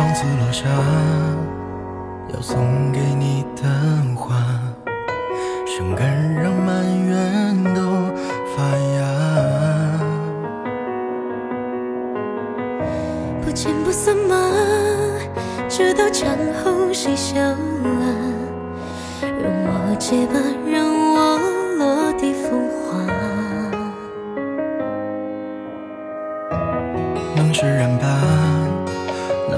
上次落下要送给你的花，生根让满园都发芽。不见不散吗？直到墙后谁笑啊？容我结疤，让我落地风化。能释然吧，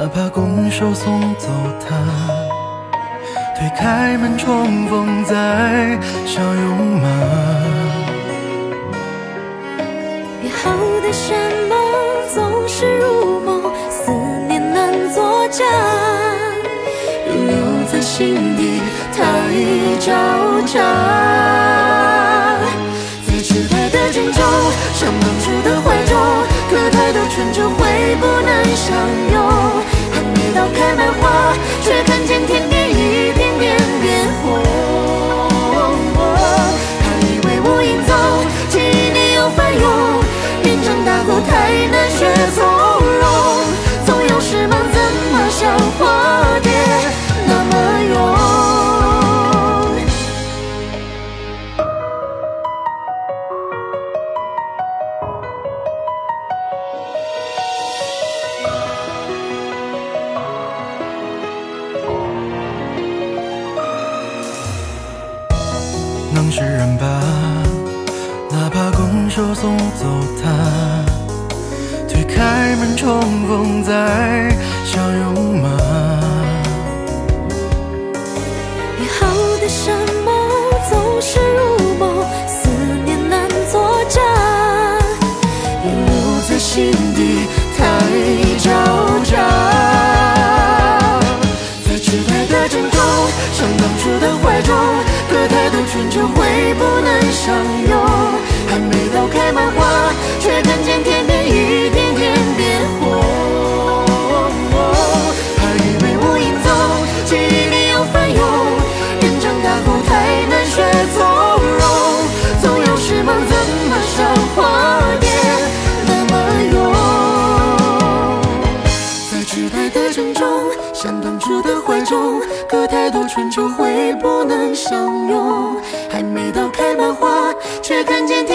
哪怕拱手送走他，推开门重逢再相拥吗？约好的山盟总是如梦，思念难作假，又留在心底太招架。能释然吧，哪怕拱手送走他，推开门重逢再相拥吗？约好的山盟总是如梦，思念难作假，也留在心底太招架。在时代的郑州，像当初的怀中，会不能相拥。还没到开满花，却看见天像当初的怀中，隔太多春秋会不能相拥。还没到开满花，却看见